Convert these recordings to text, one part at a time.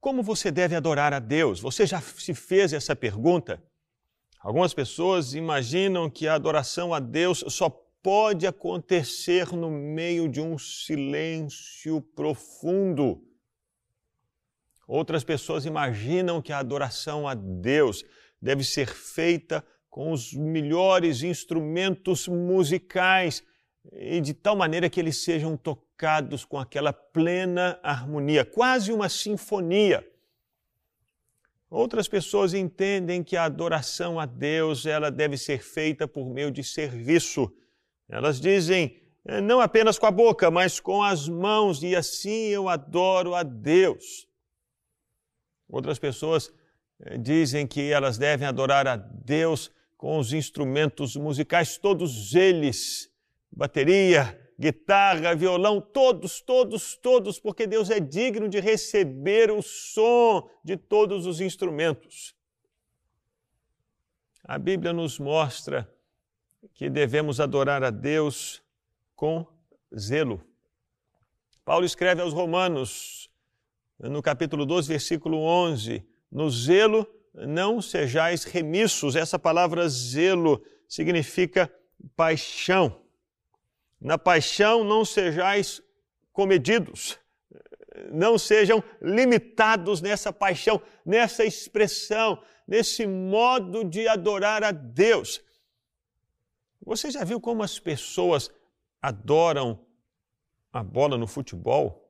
Como você deve adorar a Deus? Você já se fez essa pergunta? Algumas pessoas imaginam que a adoração a Deus só pode acontecer no meio de um silêncio profundo. Outras pessoas imaginam que a adoração a Deus deve ser feita com os melhores instrumentos musicais e de tal maneira que eles sejam tocados com aquela plena harmonia, quase uma sinfonia. Outras pessoas entendem que a adoração a Deus ela deve ser feita por meio de serviço. Elas dizem, eh, não apenas com a boca, mas com as mãos, e assim eu adoro a Deus. Outras pessoas eh, dizem que elas devem adorar a Deus com os instrumentos musicais, todos eles bateria, guitarra, violão, todos, todos, todos, porque Deus é digno de receber o som de todos os instrumentos. A Bíblia nos mostra que devemos adorar a Deus com zelo. Paulo escreve aos Romanos, no capítulo 12, versículo 11: No zelo não sejais remissos. Essa palavra zelo significa paixão. Na paixão não sejais comedidos, não sejam limitados nessa paixão, nessa expressão, nesse modo de adorar a Deus. Você já viu como as pessoas adoram a bola no futebol?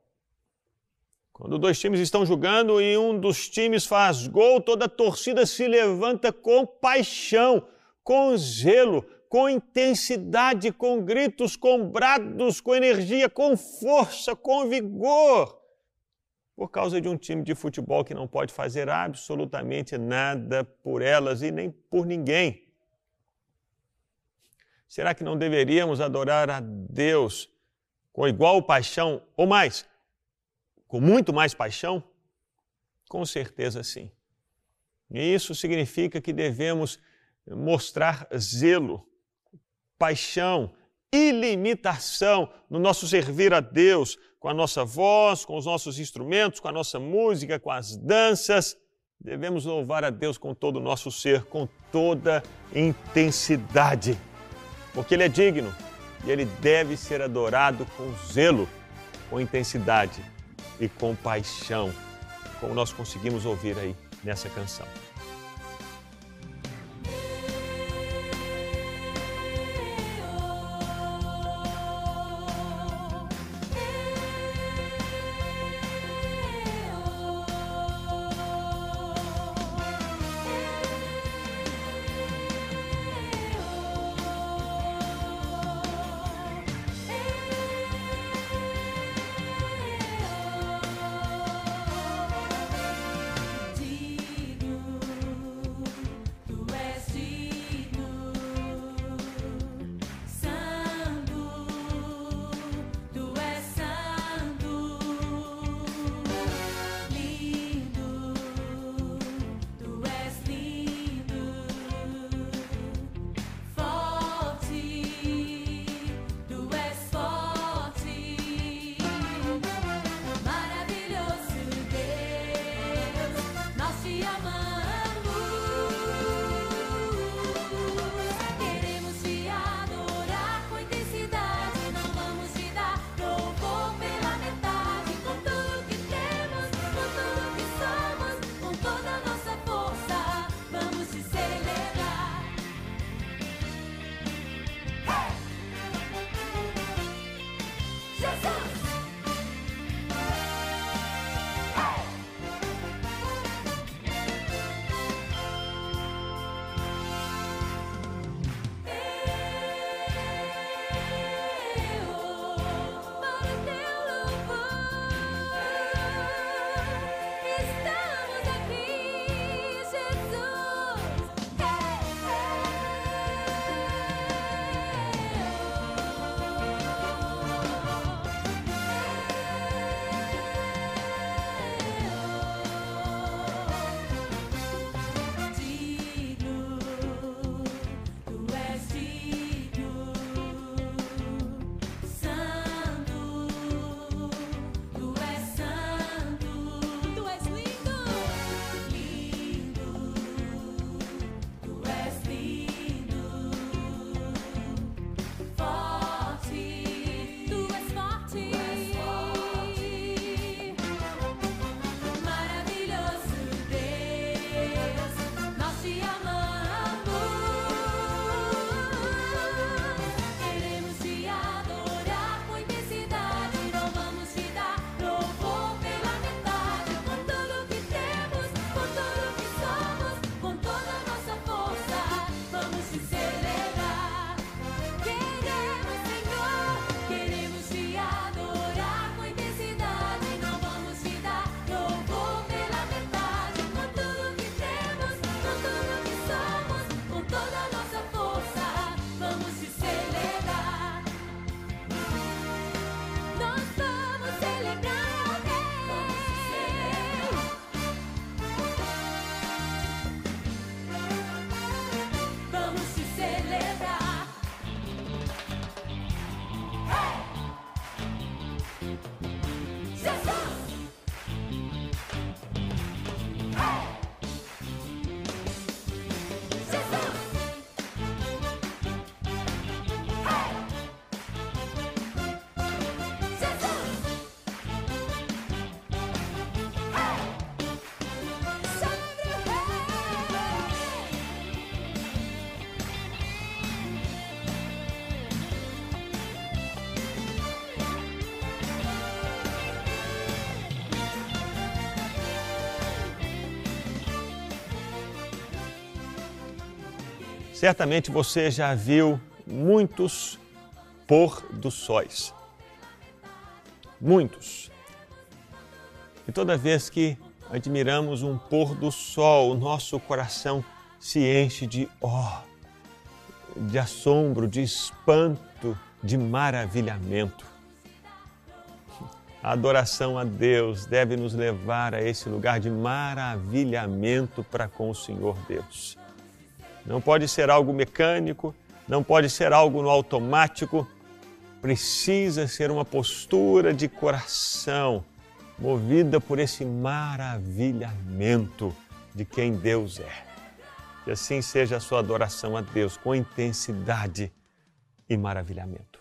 Quando dois times estão jogando e um dos times faz gol, toda a torcida se levanta com paixão, com zelo, com intensidade, com gritos, com brados, com energia, com força, com vigor, por causa de um time de futebol que não pode fazer absolutamente nada por elas e nem por ninguém. Será que não deveríamos adorar a Deus com igual paixão ou mais? Com muito mais paixão? Com certeza sim. E isso significa que devemos mostrar zelo paixão, ilimitação no nosso servir a Deus, com a nossa voz, com os nossos instrumentos, com a nossa música, com as danças. Devemos louvar a Deus com todo o nosso ser, com toda intensidade, porque Ele é digno e Ele deve ser adorado com zelo, com intensidade e com paixão, como nós conseguimos ouvir aí nessa canção. Certamente você já viu muitos pôr dos sóis. Muitos. E toda vez que admiramos um pôr do sol, o nosso coração se enche de ó, oh, de assombro, de espanto, de maravilhamento. A adoração a Deus deve nos levar a esse lugar de maravilhamento para com o Senhor Deus. Não pode ser algo mecânico, não pode ser algo no automático, precisa ser uma postura de coração movida por esse maravilhamento de quem Deus é. Que assim seja a sua adoração a Deus com intensidade e maravilhamento.